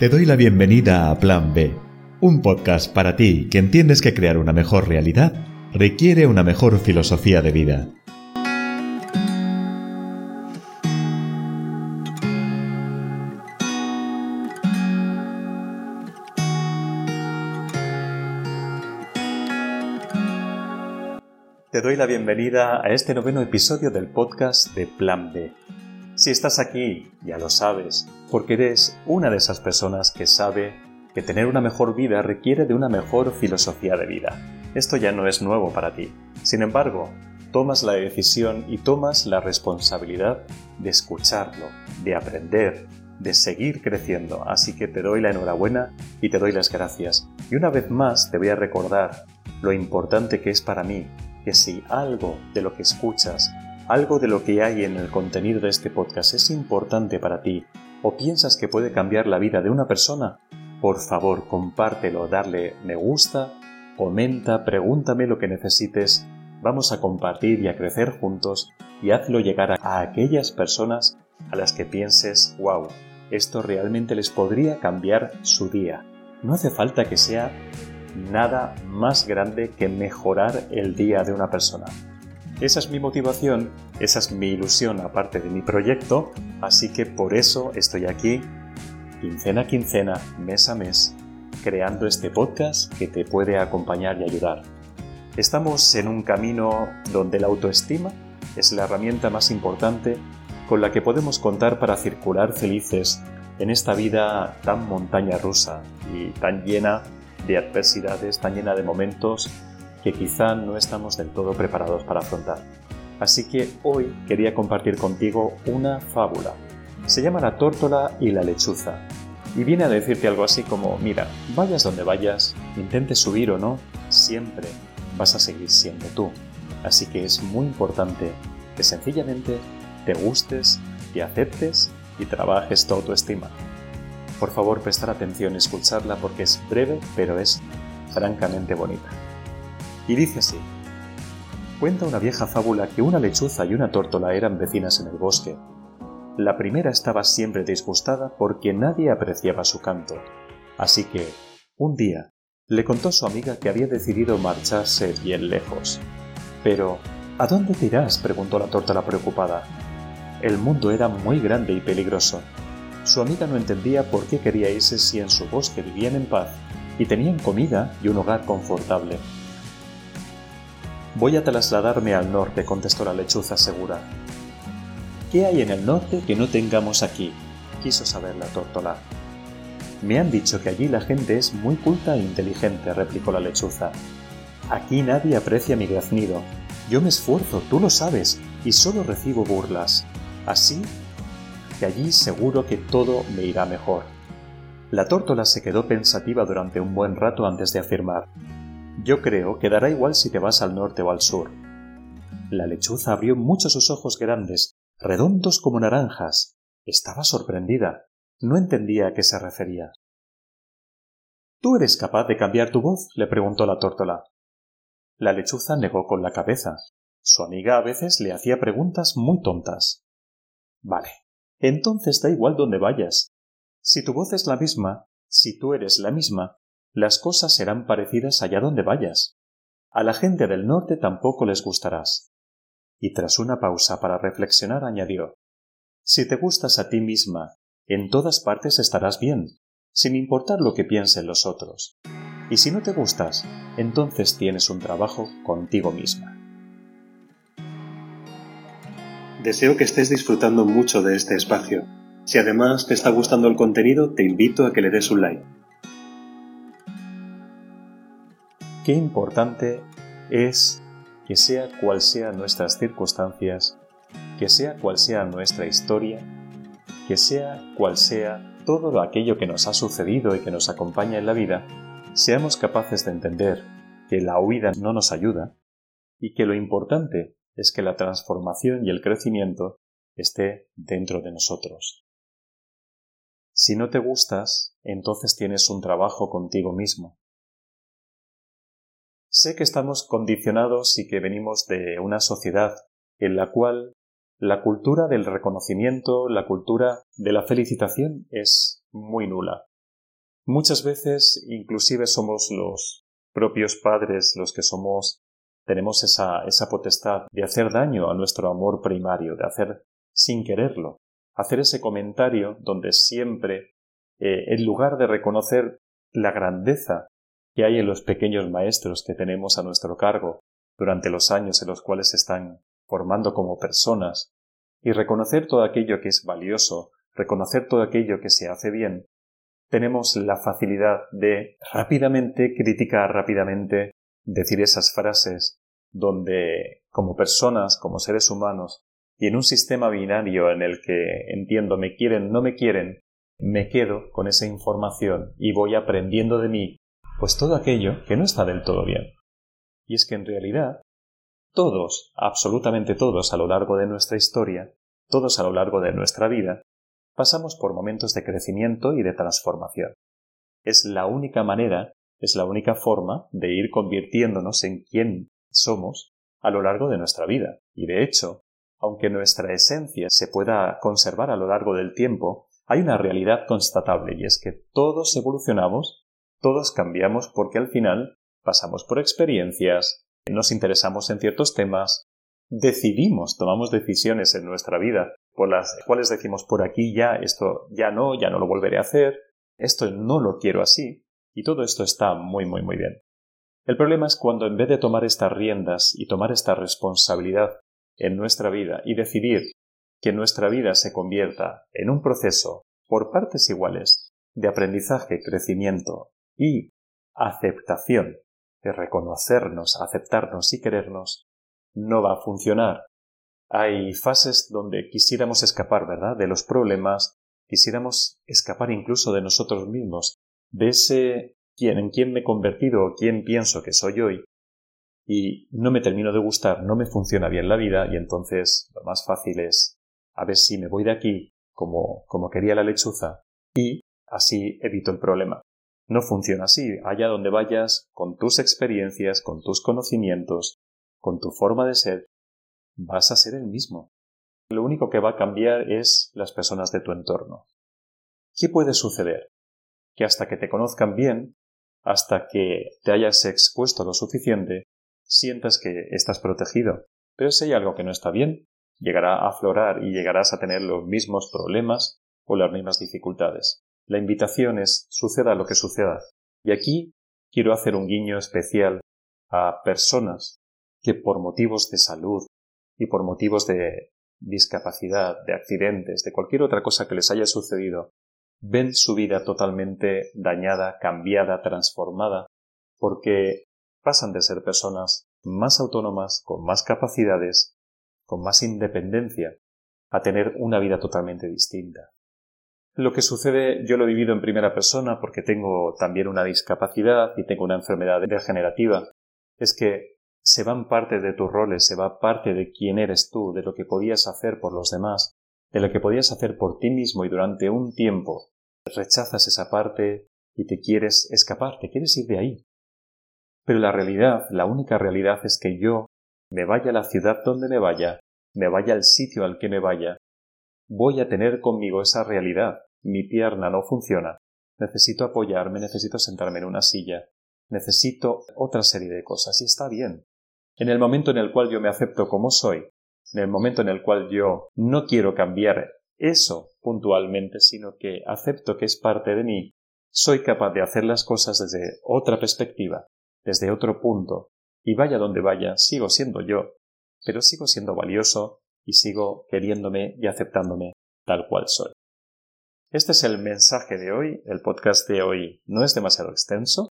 Te doy la bienvenida a Plan B, un podcast para ti que entiendes que crear una mejor realidad requiere una mejor filosofía de vida. Te doy la bienvenida a este noveno episodio del podcast de Plan B. Si estás aquí, ya lo sabes, porque eres una de esas personas que sabe que tener una mejor vida requiere de una mejor filosofía de vida. Esto ya no es nuevo para ti. Sin embargo, tomas la decisión y tomas la responsabilidad de escucharlo, de aprender, de seguir creciendo. Así que te doy la enhorabuena y te doy las gracias. Y una vez más te voy a recordar lo importante que es para mí que si algo de lo que escuchas, algo de lo que hay en el contenido de este podcast es importante para ti o piensas que puede cambiar la vida de una persona, por favor compártelo, darle me gusta, comenta, pregúntame lo que necesites, vamos a compartir y a crecer juntos y hazlo llegar a, aquellas personas a las que pienses, wow, esto realmente les podría cambiar su día. No hace falta que sea nada más grande que mejorar el día de una persona. Esa es mi motivación, esa es mi ilusión aparte de mi proyecto, así que por eso estoy aquí, quincena a quincena, mes a mes, creando este podcast que te puede acompañar y ayudar. Estamos en un camino donde la autoestima es la herramienta más importante con la que podemos contar para circular felices en esta vida tan montaña rusa y tan llena de adversidades, tan llena de momentos que quizá no estamos del todo preparados para afrontar. Así que hoy quería compartir contigo una fábula. Se llama La tórtola y la lechuza. Y viene a decirte algo así como, mira, vayas donde vayas, intentes subir o no, siempre vas a seguir siendo tú. Así que es muy importante que sencillamente te gustes y aceptes y trabajes tu autoestima. Por favor, prestar atención y escucharla porque es breve, pero es francamente bonita. Y dice así. Cuenta una vieja fábula que una lechuza y una tórtola eran vecinas en el bosque. La primera estaba siempre disgustada porque nadie apreciaba su canto. Así que, un día, le contó a su amiga que había decidido marcharse bien lejos. Pero, ¿a dónde irás? preguntó la tórtola preocupada. El mundo era muy grande y peligroso. Su amiga no entendía por qué quería irse si en su bosque vivían en paz y tenían comida y un hogar confortable. Voy a trasladarme al norte, contestó la lechuza segura. ¿Qué hay en el norte que no tengamos aquí? quiso saber la tórtola. Me han dicho que allí la gente es muy culta e inteligente, replicó la lechuza. Aquí nadie aprecia mi graznido. Yo me esfuerzo, tú lo sabes, y solo recibo burlas. Así allí seguro que todo me irá mejor. La tórtola se quedó pensativa durante un buen rato antes de afirmar Yo creo que dará igual si te vas al norte o al sur. La lechuza abrió mucho sus ojos grandes, redondos como naranjas. Estaba sorprendida. No entendía a qué se refería. ¿Tú eres capaz de cambiar tu voz? le preguntó la tórtola. La lechuza negó con la cabeza. Su amiga a veces le hacía preguntas muy tontas. Vale, entonces da igual donde vayas. Si tu voz es la misma, si tú eres la misma, las cosas serán parecidas allá donde vayas. A la gente del norte tampoco les gustarás. Y tras una pausa para reflexionar añadió Si te gustas a ti misma, en todas partes estarás bien, sin importar lo que piensen los otros. Y si no te gustas, entonces tienes un trabajo contigo misma. Deseo que estés disfrutando mucho de este espacio. Si además te está gustando el contenido, te invito a que le des un like. Qué importante es que sea cual sean nuestras circunstancias, que sea cual sea nuestra historia, que sea cual sea todo aquello que nos ha sucedido y que nos acompaña en la vida, seamos capaces de entender que la huida no nos ayuda y que lo importante es que la transformación y el crecimiento esté dentro de nosotros. Si no te gustas, entonces tienes un trabajo contigo mismo. Sé que estamos condicionados y que venimos de una sociedad en la cual la cultura del reconocimiento, la cultura de la felicitación es muy nula. Muchas veces inclusive somos los propios padres los que somos tenemos esa, esa potestad de hacer daño a nuestro amor primario, de hacer sin quererlo, hacer ese comentario donde siempre, eh, en lugar de reconocer la grandeza que hay en los pequeños maestros que tenemos a nuestro cargo durante los años en los cuales se están formando como personas, y reconocer todo aquello que es valioso, reconocer todo aquello que se hace bien, tenemos la facilidad de rápidamente criticar, rápidamente decir esas frases donde como personas, como seres humanos, y en un sistema binario en el que entiendo me quieren, no me quieren, me quedo con esa información y voy aprendiendo de mí, pues todo aquello que no está del todo bien. Y es que en realidad, todos, absolutamente todos a lo largo de nuestra historia, todos a lo largo de nuestra vida, pasamos por momentos de crecimiento y de transformación. Es la única manera, es la única forma de ir convirtiéndonos en quien somos a lo largo de nuestra vida. Y de hecho, aunque nuestra esencia se pueda conservar a lo largo del tiempo, hay una realidad constatable y es que todos evolucionamos, todos cambiamos porque al final pasamos por experiencias, nos interesamos en ciertos temas, decidimos, tomamos decisiones en nuestra vida por las cuales decimos por aquí ya esto ya no, ya no lo volveré a hacer, esto no lo quiero así, y todo esto está muy muy muy bien. El problema es cuando en vez de tomar estas riendas y tomar esta responsabilidad en nuestra vida y decidir que nuestra vida se convierta en un proceso por partes iguales de aprendizaje, crecimiento y aceptación, de reconocernos, aceptarnos y querernos, no va a funcionar. Hay fases donde quisiéramos escapar, ¿verdad?, de los problemas, quisiéramos escapar incluso de nosotros mismos, de ese quién, en quién me he convertido o quién pienso que soy hoy, y no me termino de gustar, no me funciona bien la vida, y entonces lo más fácil es a ver si me voy de aquí como, como quería la lechuza, y así evito el problema. No funciona así. Allá donde vayas, con tus experiencias, con tus conocimientos, con tu forma de ser, vas a ser el mismo. Lo único que va a cambiar es las personas de tu entorno. ¿Qué puede suceder? Que hasta que te conozcan bien, hasta que te hayas expuesto lo suficiente, sientas que estás protegido. Pero si hay algo que no está bien, llegará a aflorar y llegarás a tener los mismos problemas o las mismas dificultades. La invitación es suceda lo que suceda. Y aquí quiero hacer un guiño especial a personas que por motivos de salud y por motivos de discapacidad, de accidentes, de cualquier otra cosa que les haya sucedido, ven su vida totalmente dañada, cambiada, transformada, porque pasan de ser personas más autónomas, con más capacidades, con más independencia, a tener una vida totalmente distinta. Lo que sucede yo lo he vivido en primera persona porque tengo también una discapacidad y tengo una enfermedad degenerativa, es que se van parte de tus roles, se va parte de quién eres tú, de lo que podías hacer por los demás, de lo que podías hacer por ti mismo y durante un tiempo rechazas esa parte y te quieres escapar, te quieres ir de ahí. Pero la realidad, la única realidad es que yo me vaya a la ciudad donde me vaya, me vaya al sitio al que me vaya, voy a tener conmigo esa realidad. Mi pierna no funciona. Necesito apoyarme, necesito sentarme en una silla, necesito otra serie de cosas y está bien. En el momento en el cual yo me acepto como soy, en el momento en el cual yo no quiero cambiar eso puntualmente, sino que acepto que es parte de mí, soy capaz de hacer las cosas desde otra perspectiva, desde otro punto, y vaya donde vaya, sigo siendo yo, pero sigo siendo valioso y sigo queriéndome y aceptándome tal cual soy. Este es el mensaje de hoy, el podcast de hoy no es demasiado extenso,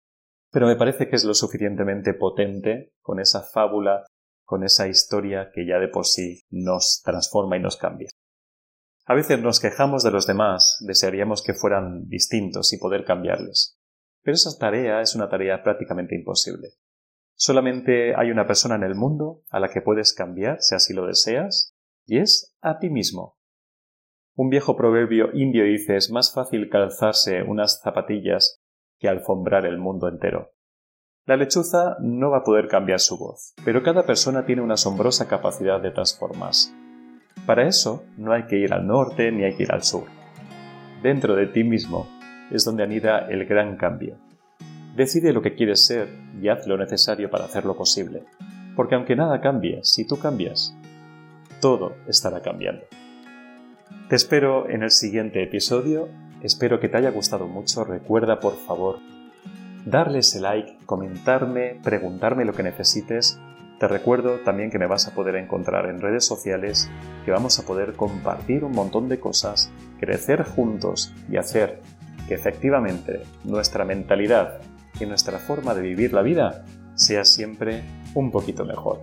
pero me parece que es lo suficientemente potente con esa fábula, con esa historia que ya de por sí nos transforma y nos cambia. A veces nos quejamos de los demás, desearíamos que fueran distintos y poder cambiarles. Pero esa tarea es una tarea prácticamente imposible. Solamente hay una persona en el mundo a la que puedes cambiar si así lo deseas, y es a ti mismo. Un viejo proverbio indio dice es más fácil calzarse unas zapatillas que alfombrar el mundo entero. La lechuza no va a poder cambiar su voz, pero cada persona tiene una asombrosa capacidad de transformarse. Para eso no hay que ir al norte ni hay que ir al sur. Dentro de ti mismo es donde anida el gran cambio. Decide lo que quieres ser y haz lo necesario para hacerlo posible, porque aunque nada cambie, si tú cambias, todo estará cambiando. Te espero en el siguiente episodio, espero que te haya gustado mucho, recuerda por favor darle ese like, comentarme, preguntarme lo que necesites. Te recuerdo también que me vas a poder encontrar en redes sociales, que vamos a poder compartir un montón de cosas, crecer juntos y hacer que efectivamente nuestra mentalidad y nuestra forma de vivir la vida sea siempre un poquito mejor.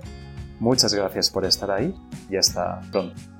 Muchas gracias por estar ahí y hasta pronto.